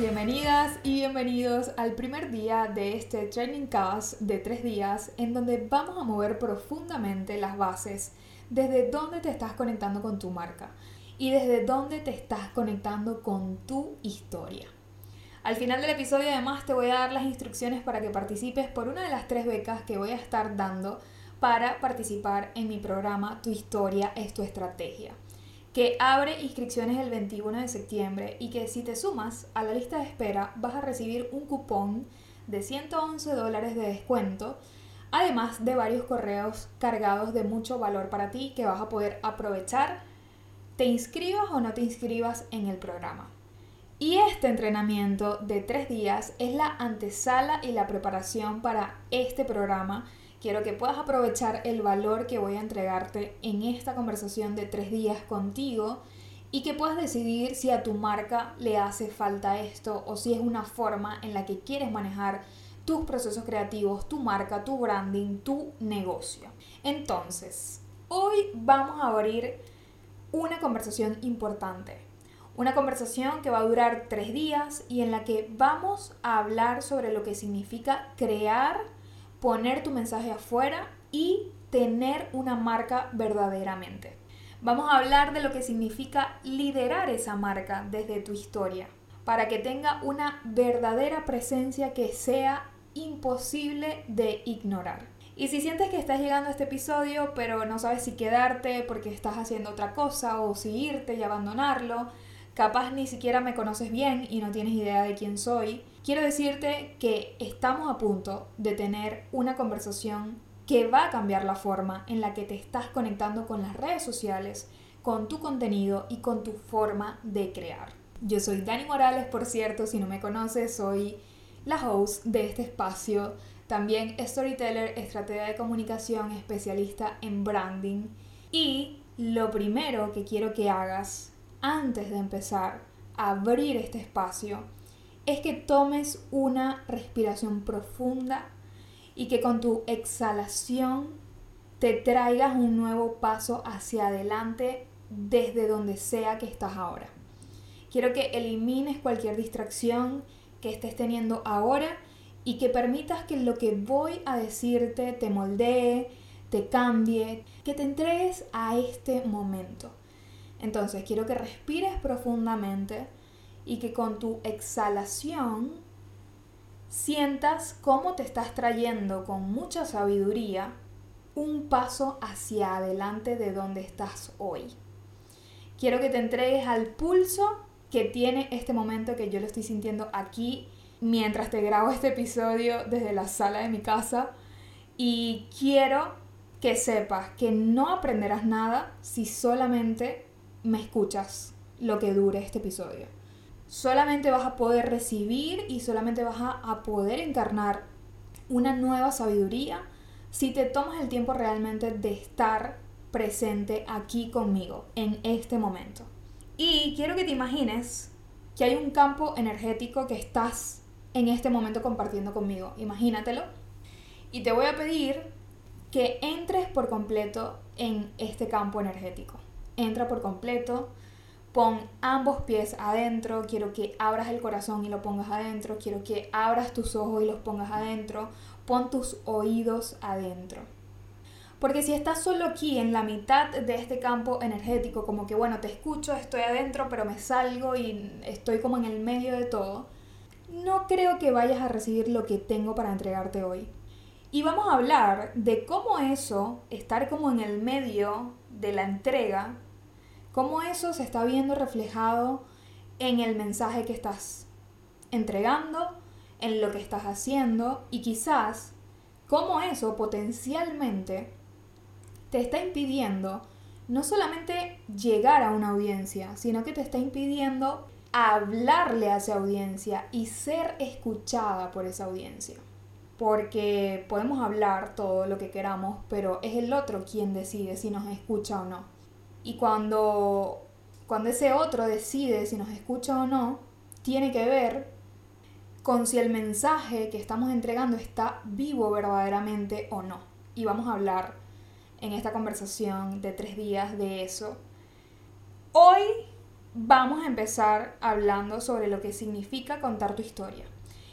Bienvenidas y bienvenidos al primer día de este Training Cast de tres días en donde vamos a mover profundamente las bases desde dónde te estás conectando con tu marca y desde dónde te estás conectando con tu historia. Al final del episodio además te voy a dar las instrucciones para que participes por una de las tres becas que voy a estar dando para participar en mi programa Tu historia es tu estrategia que abre inscripciones el 21 de septiembre y que si te sumas a la lista de espera vas a recibir un cupón de 111 dólares de descuento, además de varios correos cargados de mucho valor para ti que vas a poder aprovechar, te inscribas o no te inscribas en el programa. Y este entrenamiento de tres días es la antesala y la preparación para este programa Quiero que puedas aprovechar el valor que voy a entregarte en esta conversación de tres días contigo y que puedas decidir si a tu marca le hace falta esto o si es una forma en la que quieres manejar tus procesos creativos, tu marca, tu branding, tu negocio. Entonces, hoy vamos a abrir una conversación importante. Una conversación que va a durar tres días y en la que vamos a hablar sobre lo que significa crear poner tu mensaje afuera y tener una marca verdaderamente. Vamos a hablar de lo que significa liderar esa marca desde tu historia, para que tenga una verdadera presencia que sea imposible de ignorar. Y si sientes que estás llegando a este episodio, pero no sabes si quedarte porque estás haciendo otra cosa o si irte y abandonarlo, capaz ni siquiera me conoces bien y no tienes idea de quién soy, quiero decirte que estamos a punto de tener una conversación que va a cambiar la forma en la que te estás conectando con las redes sociales, con tu contenido y con tu forma de crear. Yo soy Dani Morales, por cierto, si no me conoces, soy la host de este espacio, también storyteller, estratega de comunicación, especialista en branding. Y lo primero que quiero que hagas antes de empezar a abrir este espacio es que tomes una respiración profunda y que con tu exhalación te traigas un nuevo paso hacia adelante desde donde sea que estás ahora. Quiero que elimines cualquier distracción que estés teniendo ahora y que permitas que lo que voy a decirte te moldee, te cambie, que te entregues a este momento. Entonces quiero que respires profundamente y que con tu exhalación sientas cómo te estás trayendo con mucha sabiduría un paso hacia adelante de donde estás hoy. Quiero que te entregues al pulso que tiene este momento que yo lo estoy sintiendo aquí mientras te grabo este episodio desde la sala de mi casa y quiero que sepas que no aprenderás nada si solamente me escuchas lo que dure este episodio. Solamente vas a poder recibir y solamente vas a, poder encarnar una nueva sabiduría si te tomas el tiempo realmente de estar presente aquí conmigo en este momento. Y quiero que te imagines que hay un campo energético que estás en este momento compartiendo conmigo. Imagínatelo. Y te voy a pedir que entres por completo en este campo energético entra por completo, pon ambos pies adentro, quiero que abras el corazón y lo pongas adentro, quiero que abras tus ojos y los pongas adentro, pon tus oídos adentro. Porque si estás solo aquí en la mitad de este campo energético, como que bueno, te escucho, estoy adentro, pero me salgo y estoy como en el medio de todo, no creo que vayas a recibir lo que tengo para entregarte hoy. Y vamos a hablar de cómo eso, estar como en el medio de la entrega, cómo eso se está viendo reflejado en el mensaje que estás entregando, en lo que estás haciendo y quizás cómo eso potencialmente te está impidiendo no solamente llegar a una audiencia, sino que te está impidiendo hablarle a esa audiencia y ser escuchada por esa audiencia. Porque podemos hablar todo lo que queramos, pero es el otro quien decide si nos escucha o no. Y cuando, cuando ese otro decide si nos escucha o no, tiene que ver con si el mensaje que estamos entregando está vivo verdaderamente o no. Y vamos a hablar en esta conversación de tres días de eso. Hoy vamos a empezar hablando sobre lo que significa contar tu historia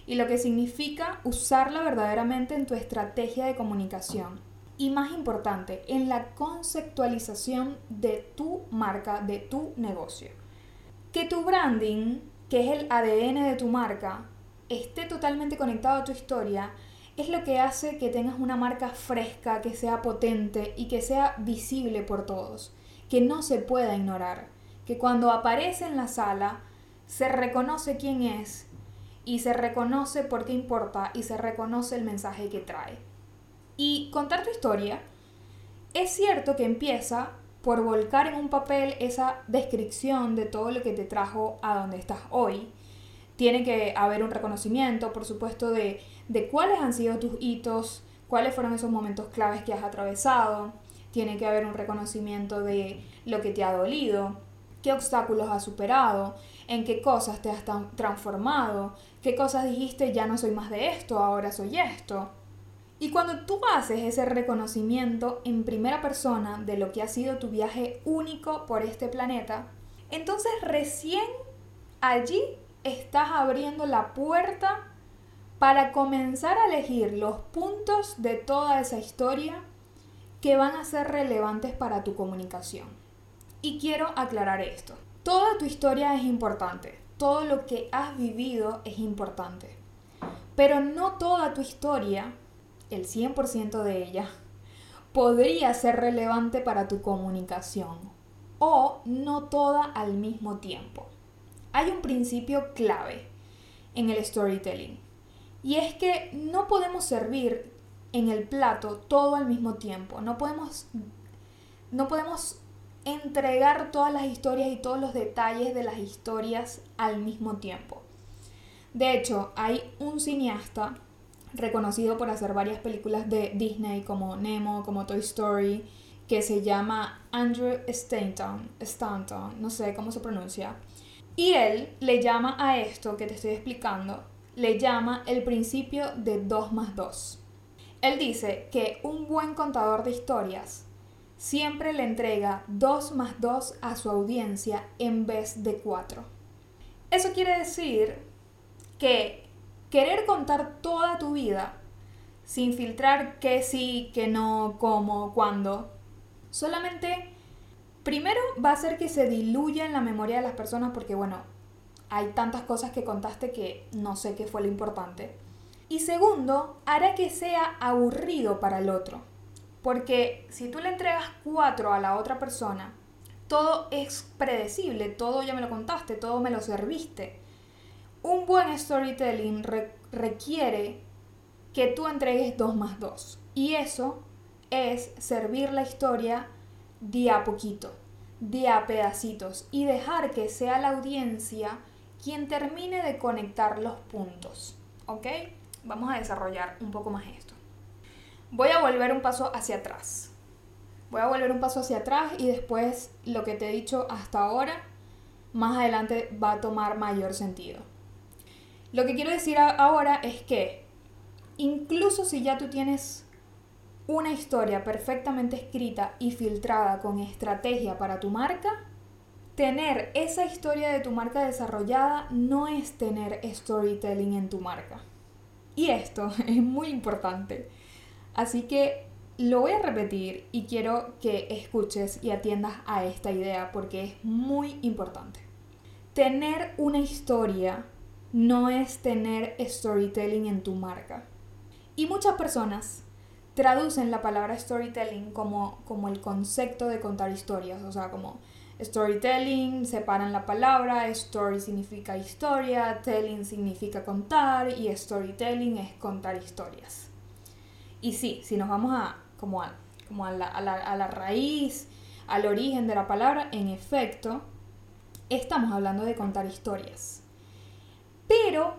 y lo que significa usarla verdaderamente en tu estrategia de comunicación. Y más importante, en la conceptualización de tu marca, de tu negocio. Que tu branding, que es el ADN de tu marca, esté totalmente conectado a tu historia, es lo que hace que tengas una marca fresca, que sea potente y que sea visible por todos, que no se pueda ignorar, que cuando aparece en la sala se reconoce quién es y se reconoce por qué importa y se reconoce el mensaje que trae. Y contar tu historia es cierto que empieza por volcar en un papel esa descripción de todo lo que te trajo a donde estás hoy. Tiene que haber un reconocimiento, por supuesto, de, de cuáles han sido tus hitos, cuáles fueron esos momentos claves que has atravesado. Tiene que haber un reconocimiento de lo que te ha dolido, qué obstáculos has superado, en qué cosas te has transformado, qué cosas dijiste ya no soy más de esto, ahora soy esto. Y cuando tú haces ese reconocimiento en primera persona de lo que ha sido tu viaje único por este planeta, entonces recién allí estás abriendo la puerta para comenzar a elegir los puntos de toda esa historia que van a ser relevantes para tu comunicación. Y quiero aclarar esto. Toda tu historia es importante, todo lo que has vivido es importante, pero no toda tu historia, el 100% de ella, podría ser relevante para tu comunicación o no toda al mismo tiempo. Hay un principio clave en el storytelling y es que no podemos servir en el plato todo al mismo tiempo, no podemos no podemos entregar todas las historias y todos los detalles de las historias al mismo tiempo. De hecho, hay un cineasta reconocido por hacer varias películas de Disney como Nemo, como Toy Story, que se llama Andrew Stanton, Stanton, no sé cómo se pronuncia. Y él le llama a esto que te estoy explicando, le llama el principio de 2 más 2. Él dice que un buen contador de historias siempre le entrega 2 más 2 a su audiencia en vez de 4. Eso quiere decir que querer contar toda tu vida sin filtrar qué sí, qué no, cómo, cuándo, solamente primero va a hacer que se diluya en la memoria de las personas porque bueno, hay tantas cosas que contaste que no sé qué fue lo importante. Y segundo, hará que sea aburrido para el otro. Porque si tú le entregas cuatro a la otra persona, todo es predecible, todo ya me lo contaste, todo me lo serviste. Un buen storytelling requiere que tú entregues dos más dos. Y eso es servir la historia de a poquito, de a pedacitos y dejar que sea la audiencia quien termine de conectar los puntos. ¿Ok? Vamos a desarrollar un poco más esto voy a volver un paso hacia atrás. Voy a volver un paso hacia atrás y después lo que te he dicho hasta ahora, más adelante va a tomar mayor sentido. Lo que quiero decir ahora es que incluso si ya tú tienes una historia perfectamente escrita y filtrada con estrategia para tu marca, tener esa historia de tu marca desarrollada no es tener storytelling en tu marca. Y esto es muy importante Así que lo voy a repetir y quiero que escuches y atiendas a esta idea porque es muy importante. Tener una historia no es tener storytelling en tu marca. Y muchas personas traducen la palabra storytelling como, como el concepto de contar historias, o sea, como storytelling, separan la palabra, story significa historia, telling significa contar y storytelling es contar historias. Y sí, si nos vamos a, como a, como a, la, a, la, a la raíz, al origen de la palabra, en efecto, estamos hablando de contar historias. Pero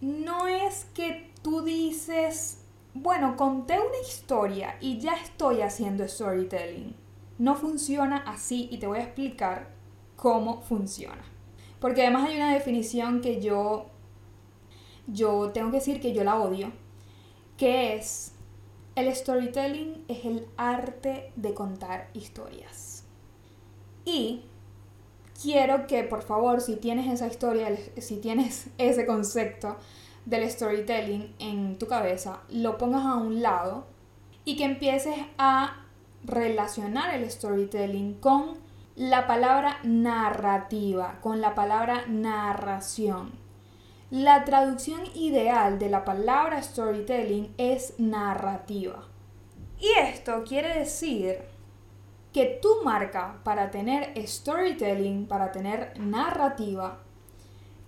no es que tú dices, bueno, conté una historia y ya estoy haciendo storytelling. No funciona así y te voy a explicar cómo funciona. Porque además hay una definición que yo yo tengo que decir que yo la odio, que es el storytelling es el arte de contar historias. Y quiero que por favor, si tienes esa historia, si tienes ese concepto del storytelling en tu cabeza, lo pongas a un lado y que empieces a relacionar el storytelling con la palabra narrativa, con la palabra narración. La traducción ideal de la palabra storytelling es narrativa. Y esto quiere decir que tu marca para tener storytelling, para tener narrativa,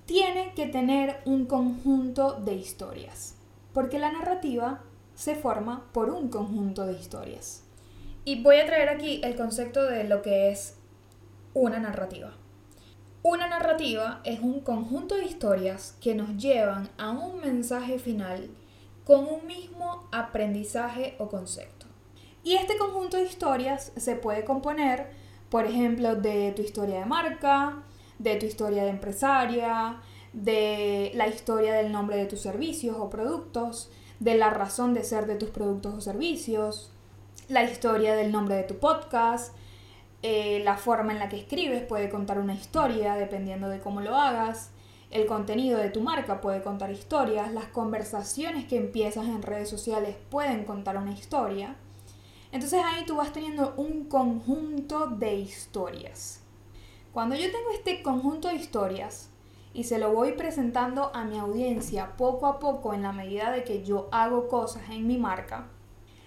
tiene que tener un conjunto de historias. Porque la narrativa se forma por un conjunto de historias. Y voy a traer aquí el concepto de lo que es una narrativa. Una narrativa es un conjunto de historias que nos llevan a un mensaje final con un mismo aprendizaje o concepto. Y este conjunto de historias se puede componer, por ejemplo, de tu historia de marca, de tu historia de empresaria, de la historia del nombre de tus servicios o productos, de la razón de ser de tus productos o servicios, la historia del nombre de tu podcast, eh, la forma en la que escribes puede contar una historia dependiendo de cómo lo hagas, el contenido de tu marca puede contar historias, las conversaciones que empiezas en redes sociales pueden contar una historia. Entonces ahí tú vas teniendo un conjunto de historias. Cuando yo tengo este conjunto de historias y se lo voy presentando a mi audiencia poco a poco en la medida de que yo hago cosas en mi marca,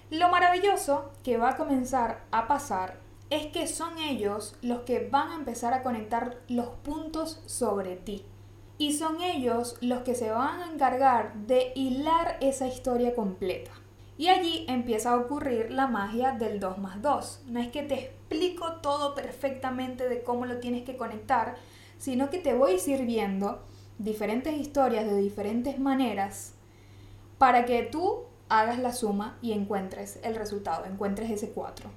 lo maravilloso que va a comenzar a pasar es que son ellos los que van a empezar a conectar los puntos sobre ti. Y son ellos los que se van a encargar de hilar esa historia completa. Y allí empieza a ocurrir la magia del 2 más 2. No es que te explico todo perfectamente de cómo lo tienes que conectar, sino que te voy sirviendo diferentes historias de diferentes maneras para que tú hagas la suma y encuentres el resultado, encuentres ese 4.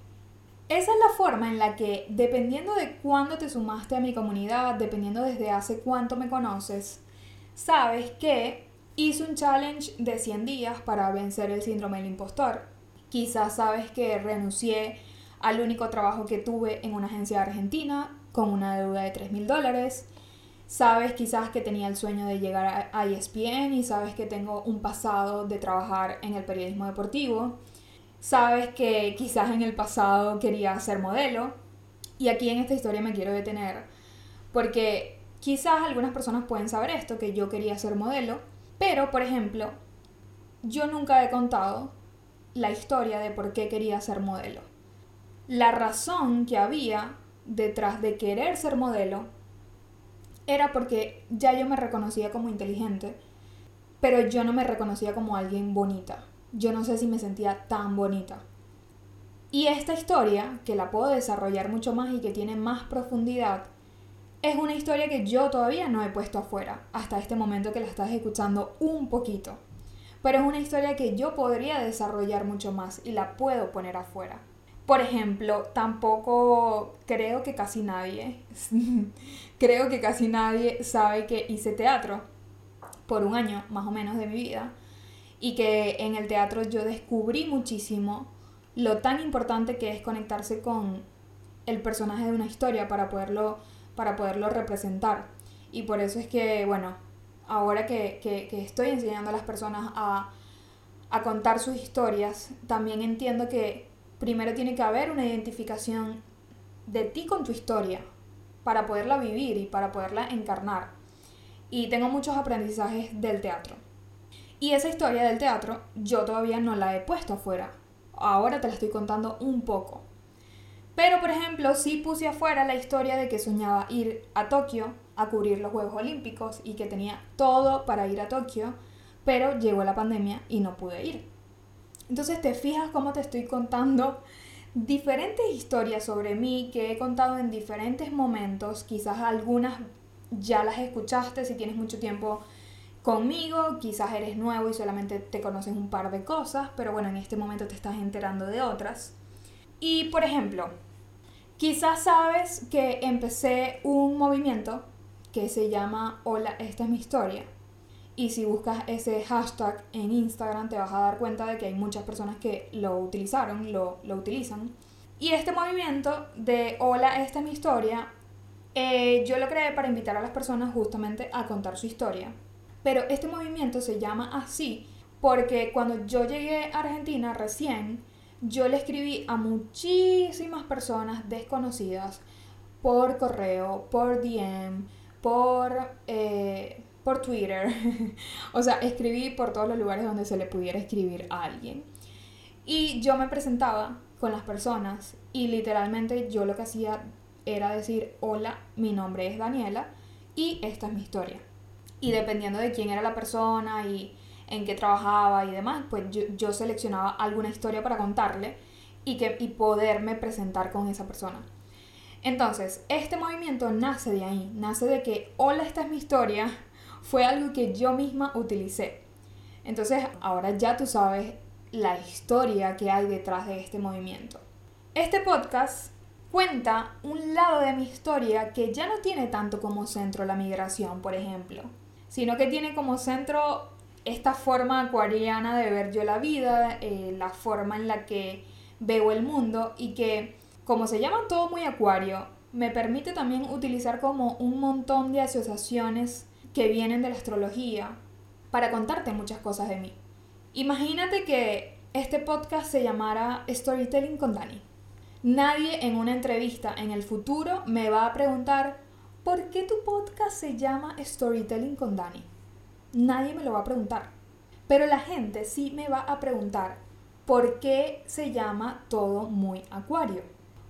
Esa es la forma en la que, dependiendo de cuándo te sumaste a mi comunidad, dependiendo desde hace cuánto me conoces, sabes que hice un challenge de 100 días para vencer el síndrome del impostor. Quizás sabes que renuncié al único trabajo que tuve en una agencia argentina con una deuda de 3 mil dólares. Sabes quizás que tenía el sueño de llegar a ESPN y sabes que tengo un pasado de trabajar en el periodismo deportivo sabes que quizás en el pasado quería ser modelo y aquí en esta historia me quiero detener porque quizás algunas personas pueden saber esto, que yo quería ser modelo, pero por ejemplo, yo nunca he contado la historia de por qué quería ser modelo. La razón que había detrás de querer ser modelo era porque ya yo me reconocía como inteligente, pero yo no me reconocía como alguien bonita yo no sé si me sentía tan bonita. Y esta historia, que la puedo desarrollar mucho más y que tiene más profundidad, es una historia que yo todavía no he puesto afuera, hasta este momento que la estás escuchando un poquito. Pero es una historia que yo podría desarrollar mucho más y la puedo poner afuera. Por ejemplo, tampoco creo que casi nadie, creo que casi nadie sabe que hice teatro por un año más o menos de mi vida y que en el teatro yo descubrí muchísimo lo tan importante que es conectarse con el personaje de una historia para poderlo, para poderlo representar. Y por eso es que, bueno, ahora que, estoy enseñando a las personas a, a contar sus historias, también entiendo que primero tiene que haber una identificación de ti con tu historia para poderla vivir y para poderla encarnar. Y tengo muchos aprendizajes del teatro. Y esa historia del teatro yo todavía no la he puesto afuera. Ahora te la estoy contando un poco. Pero, por ejemplo, sí puse afuera la historia de que soñaba ir a Tokio a cubrir los Juegos Olímpicos y que tenía todo para ir a Tokio, pero llegó la pandemia y no pude ir. Entonces te fijas cómo te estoy contando diferentes historias sobre mí que he contado en diferentes momentos, quizás algunas ya las escuchaste si tienes mucho tiempo conmigo, quizás eres nuevo y solamente te conoces un par de cosas, pero bueno, en este momento te estás enterando de otras. Y por ejemplo, quizás sabes que empecé un movimiento que se llama Hola, esta es mi historia. Y si buscas ese hashtag en Instagram te vas a dar cuenta de que hay muchas personas que lo utilizaron, lo, lo utilizan. Y este movimiento de Hola, esta es mi historia Eh, yo lo creé para invitar a las personas justamente a contar su historia. Pero este movimiento se llama así porque cuando yo llegué a Argentina recién, yo le escribí a muchísimas personas desconocidas por correo, por DM, por, eh, por Twitter. o sea, escribí por todos los lugares donde se le pudiera escribir a alguien. Y yo me presentaba con las personas y literalmente yo lo que hacía era decir, hola, mi nombre es Daniela y esta es mi historia. Y dependiendo de quién era la persona y en qué trabajaba y demás, pues yo, seleccionaba alguna historia para contarle y, que, y poderme presentar con esa persona. Entonces, este movimiento nace de ahí, nace de que, hola, esta es mi historia, fue algo que yo misma utilicé. Entonces, ahora ya tú sabes la historia que hay detrás de este movimiento. Este podcast cuenta un lado de mi historia que ya no tiene tanto como centro la migración, por ejemplo, sino que tiene como centro esta forma acuariana de ver yo la vida, eh, la forma en la que veo el mundo y que, como se llama todo muy acuario, me permite también utilizar como un montón de asociaciones que vienen de la astrología para contarte muchas cosas de mí. Imagínate que este podcast se llamara Storytelling con Dani. Nadie en una entrevista en el futuro me va a preguntar ¿por qué tu podcast se llama Storytelling con Dani? Nadie me lo va a preguntar. Pero la gente sí me va a preguntar por qué se llama todo muy acuario.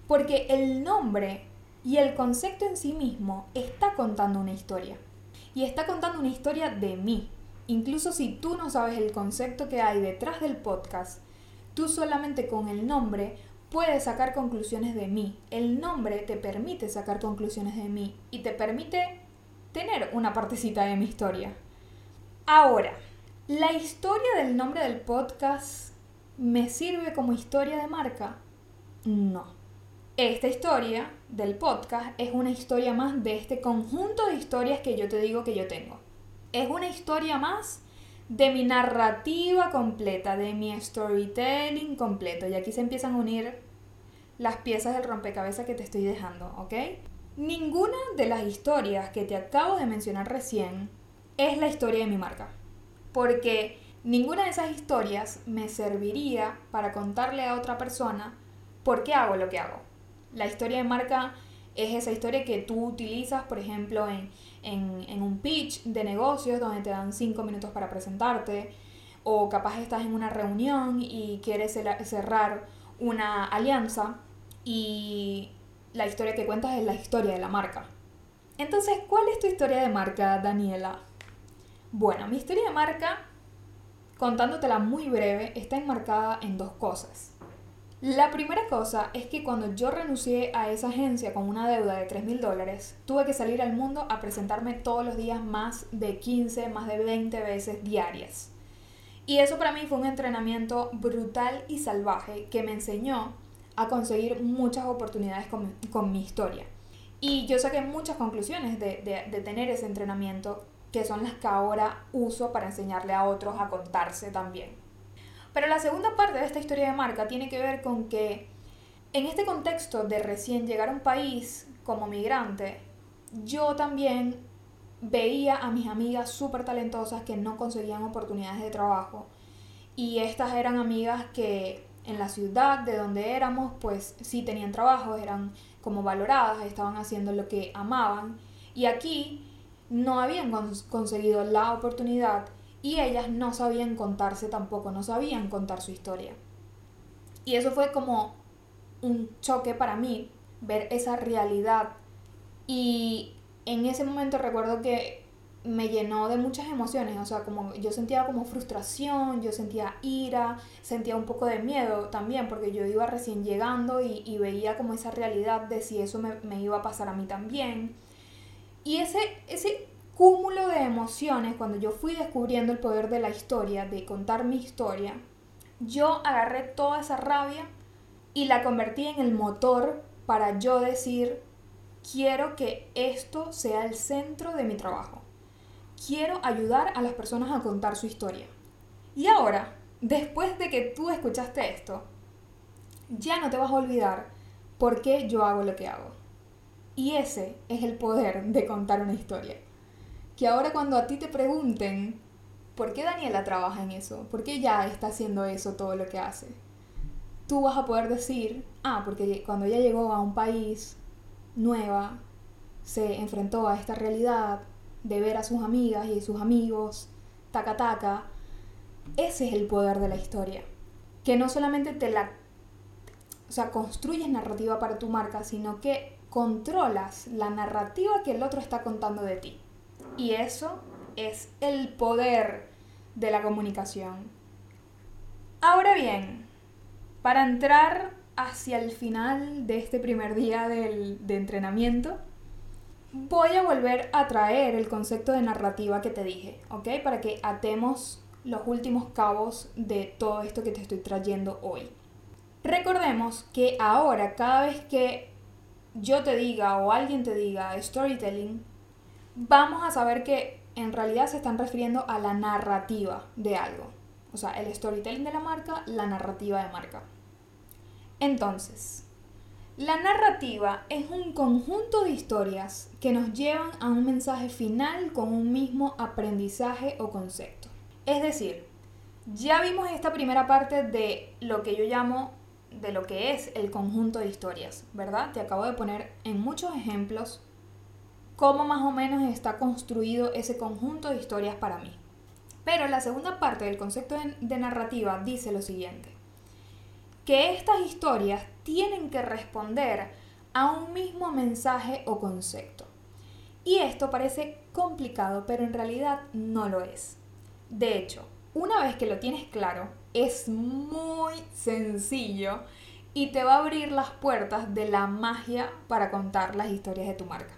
Porque el nombre y el concepto en sí mismo está contando una historia. Y está contando una historia de mí. Incluso si tú no sabes el concepto que hay detrás del podcast, tú solamente con el nombre puedes sacar conclusiones de mí. El nombre te permite sacar conclusiones de mí y te permite tener una partecita de mi historia. Ahora, ¿la historia del nombre del podcast me sirve como historia de marca? No. Esta historia del podcast es una historia más de este conjunto de historias que yo te digo que yo tengo. Es una historia más de mi narrativa completa, de mi storytelling completo. Y aquí se empiezan a unir las piezas del rompecabezas que te estoy dejando, ¿ok? Ninguna de las historias que te acabo de mencionar recién es la historia de mi marca. Porque ninguna de esas historias me serviría para contarle a otra persona por qué hago lo que hago. La historia de marca es esa historia que tú utilizas, por ejemplo, en, en, un pitch de negocios donde te dan cinco minutos para presentarte, o capaz estás en una reunión y quieres cerrar una alianza y la historia que cuentas es la historia de la marca. Entonces, ¿cuál es tu historia de marca, Daniela? Bueno, mi historia de marca, contándotela muy breve, está enmarcada en dos cosas. La primera cosa es que cuando yo renuncié a esa agencia con una deuda de 3 mil dólares, tuve que salir al mundo a presentarme todos los días más de 15, más de 20 veces diarias. Y eso para mí fue un entrenamiento brutal y salvaje que me enseñó a conseguir muchas oportunidades con, mi historia. Y yo saqué muchas conclusiones de, de tener ese entrenamiento que son las que ahora uso para enseñarle a otros a contarse también. Pero la segunda parte de esta historia de marca tiene que ver con que en este contexto de recién llegar a un país como migrante, yo también veía a mis amigas súper talentosas que no conseguían oportunidades de trabajo. Y estas eran amigas que en la ciudad de donde éramos, pues sí tenían trabajo, eran como valoradas, estaban haciendo lo que amaban. Y aquí no habían conseguido la oportunidad y ellas no sabían contarse tampoco, no sabían contar su historia. Y eso fue como un choque para mí, ver esa realidad. Y en ese momento recuerdo que me llenó de muchas emociones, o sea, como yo sentía como frustración, yo sentía ira, sentía un poco de miedo también, porque yo iba recién llegando y, veía como esa realidad de si eso me, me, iba a pasar a mí también. Y ese, ese cúmulo de emociones, cuando yo fui descubriendo el poder de la historia, de contar mi historia, yo agarré toda esa rabia y la convertí en el motor para yo decir, quiero que esto sea el centro de mi trabajo. Quiero ayudar a las personas a contar su historia. Y ahora, después de que tú escuchaste esto, ya no te vas a olvidar por qué yo hago lo que hago. Y ese es el poder de contar una historia. Que ahora cuando a ti te pregunten, ¿por qué Daniela trabaja en eso? ¿Por qué ella está haciendo eso todo lo que hace? Tú vas a poder decir, ah, porque cuando ella llegó a un país nueva, se enfrentó a esta realidad de ver a sus amigas y sus amigos, taca taca, ese es el poder de la historia. Que no solamente te la o sea, construyes narrativa para tu marca, sino que controlas la narrativa que el otro está contando de ti. Y eso es el poder de la comunicación. Ahora bien, para entrar hacia el final de este primer día de entrenamiento, voy a volver a traer el concepto de narrativa que te dije, ¿ok? Para que atemos los últimos cabos de todo esto que te estoy trayendo hoy. Recordemos que ahora cada vez que yo te diga o alguien te diga storytelling, vamos a saber que en realidad se están refiriendo a la narrativa de algo. O sea, el storytelling de la marca, la narrativa de marca. Entonces, la narrativa es un conjunto de historias que nos llevan a un mensaje final con un mismo aprendizaje o concepto. Es decir, ya vimos esta primera parte de lo que yo llamo de lo que es el conjunto de historias, ¿verdad? Te acabo de poner en muchos ejemplos cómo más o menos está construido ese conjunto de historias para mí. Pero la segunda parte del concepto de, narrativa dice lo siguiente, que estas historias tienen que responder a un mismo mensaje o concepto. Y esto parece complicado, pero en realidad no lo es. De hecho, una vez que lo tienes claro, es muy sencillo y te va a abrir las puertas de la magia para contar las historias de tu marca.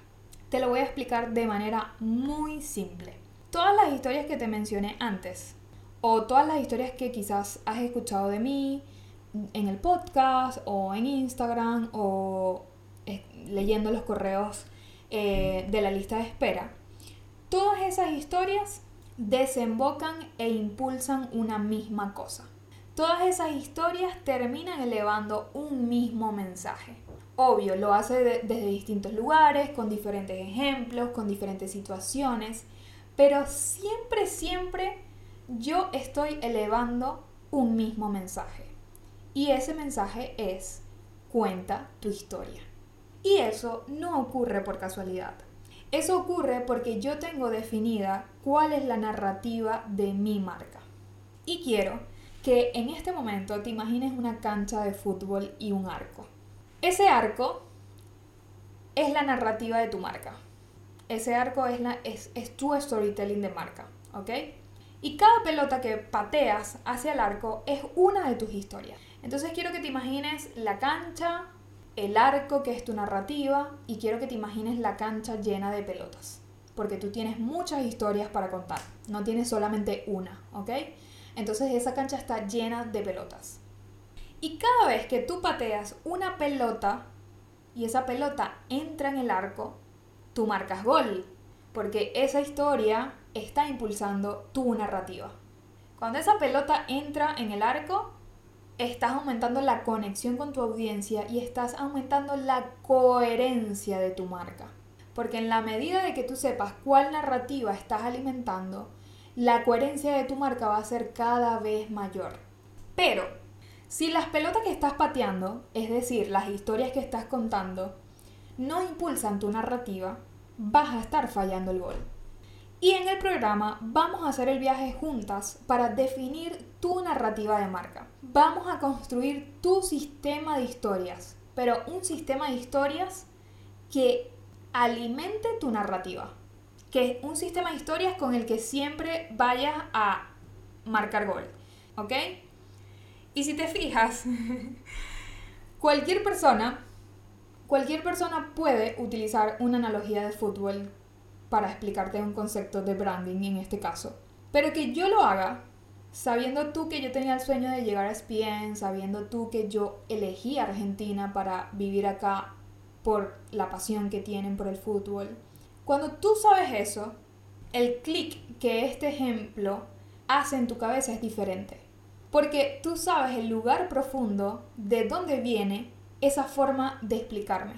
Te lo voy a explicar de manera muy simple. Todas las historias que te mencioné antes, o todas las historias que quizás has escuchado de mí en el podcast, o en Instagram, o eh, leyendo los correos eh, de la lista de espera, todas esas historias desembocan e impulsan una misma cosa. Todas esas historias terminan elevando un mismo mensaje. Obvio, lo hace desde distintos lugares, con diferentes ejemplos, con diferentes situaciones, pero siempre, siempre yo estoy elevando un mismo mensaje. Y ese mensaje es, cuenta tu historia. Y eso no ocurre por casualidad. Eso ocurre porque yo tengo definida cuál es la narrativa de mi marca. Y quiero que en este momento te imagines una cancha de fútbol y un arco. Ese arco es la narrativa de tu marca. Ese arco es, la, es, es tu storytelling de marca, ¿ok? Y cada pelota que pateas hacia el arco es una de tus historias. Entonces quiero que te imagines la cancha, el arco que es tu narrativa y quiero que te imagines la cancha llena de pelotas, porque tú tienes muchas historias para contar, no tienes solamente una, ¿ok? Entonces esa cancha está llena de pelotas. Y cada vez que tú pateas una pelota y esa pelota entra en el arco, tú marcas gol, porque esa historia está impulsando tu narrativa. Cuando esa pelota entra en el arco, estás aumentando la conexión con tu audiencia y estás aumentando la coherencia de tu marca. Porque en la medida de que tú sepas cuál narrativa estás alimentando, la coherencia de tu marca va a ser cada vez mayor. Pero, si las pelotas que estás pateando, es decir, las historias que estás contando, no impulsan tu narrativa, vas a estar fallando el gol. Y en el programa vamos a hacer el viaje juntas para definir tu narrativa de marca. Vamos a construir tu sistema de historias, pero un sistema de historias que alimente tu narrativa. Que es un sistema de historias con el que siempre vayas a marcar gol. ¿Ok? Y si te fijas, cualquier persona, cualquier persona puede utilizar una analogía de fútbol para explicarte un concepto de branding en este caso. Pero que yo lo haga sabiendo tú que yo tenía el sueño de llegar a ESPN, sabiendo tú que yo elegí Argentina para vivir acá por la pasión que tienen por el fútbol. Cuando tú sabes eso, el clic que este ejemplo hace en tu cabeza es diferente. Porque tú sabes el lugar profundo de dónde viene esa forma de explicarme.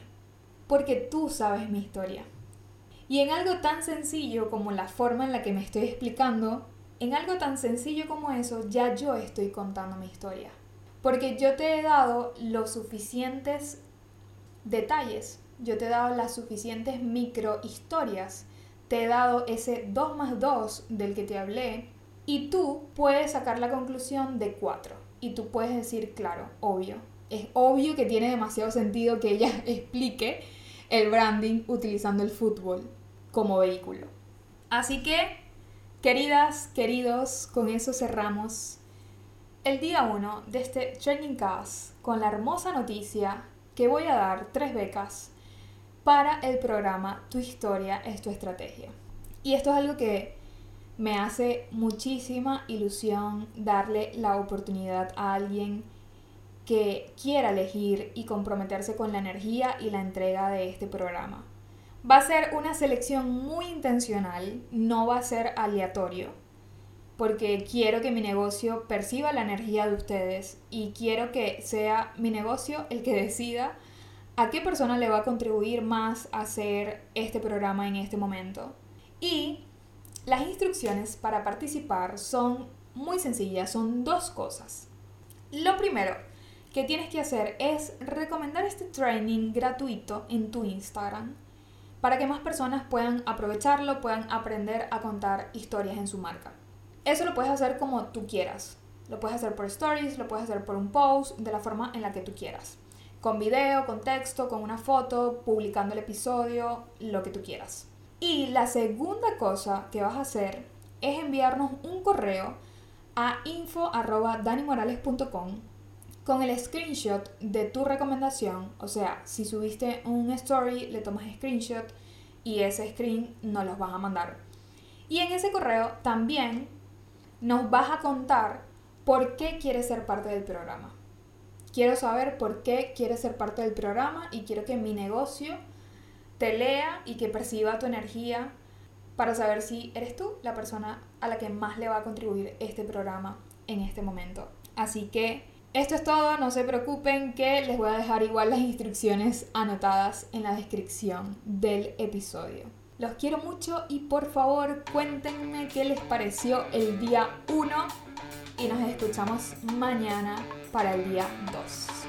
porque tú sabes mi historia. Y en algo tan sencillo como la forma en la que me estoy explicando, en algo tan sencillo como eso, ya yo estoy contando mi historia. Porque yo te he dado los suficientes detalles, yo te he dado las suficientes micro historias, te he dado ese 2 más 2 del que te hablé, y tú puedes sacar la conclusión de 4. Y tú puedes decir, claro, obvio. Es obvio que tiene demasiado sentido que ella explique el branding utilizando el fútbol como vehículo. Así que, queridas, queridos, con eso cerramos el día 1 de este Training Class con la hermosa noticia que voy a dar tres becas para el programa Tu historia es tu estrategia. Y esto es algo que me hace muchísima ilusión darle la oportunidad a alguien que quiera elegir y comprometerse con la energía y la entrega de este programa. Va a ser una selección muy intencional, no va a ser aleatorio, porque quiero que mi negocio perciba la energía de ustedes y quiero que sea mi negocio el que decida a qué persona le va a contribuir más a hacer este programa en este momento. Y las instrucciones para participar son muy sencillas, son dos cosas. Lo primero que tienes que hacer es recomendar este training gratuito en tu Instagram para que más personas puedan aprovecharlo, puedan aprender a contar historias en su marca. Eso lo puedes hacer como tú quieras. Lo puedes hacer por stories, lo puedes hacer por un post, de la forma en la que tú quieras. Con video, con texto, con una foto, publicando el episodio, lo que tú quieras. Y la segunda cosa que vas a hacer es enviarnos un correo a info.danimorales.com con el screenshot de tu recomendación, o sea, si subiste un story, le tomas screenshot y ese screen nos los vas a mandar. Y en ese correo también nos vas a contar por qué quieres ser parte del programa. Quiero saber por qué quieres ser parte del programa y quiero que mi negocio te lea y que perciba tu energía para saber si eres tú la persona a la que más le va a contribuir este programa en este momento. Así que esto es todo, no se preocupen que les voy a dejar igual las instrucciones anotadas en la descripción del episodio. Los quiero mucho y por favor cuéntenme qué les pareció el día 1 y nos escuchamos mañana para el día 2.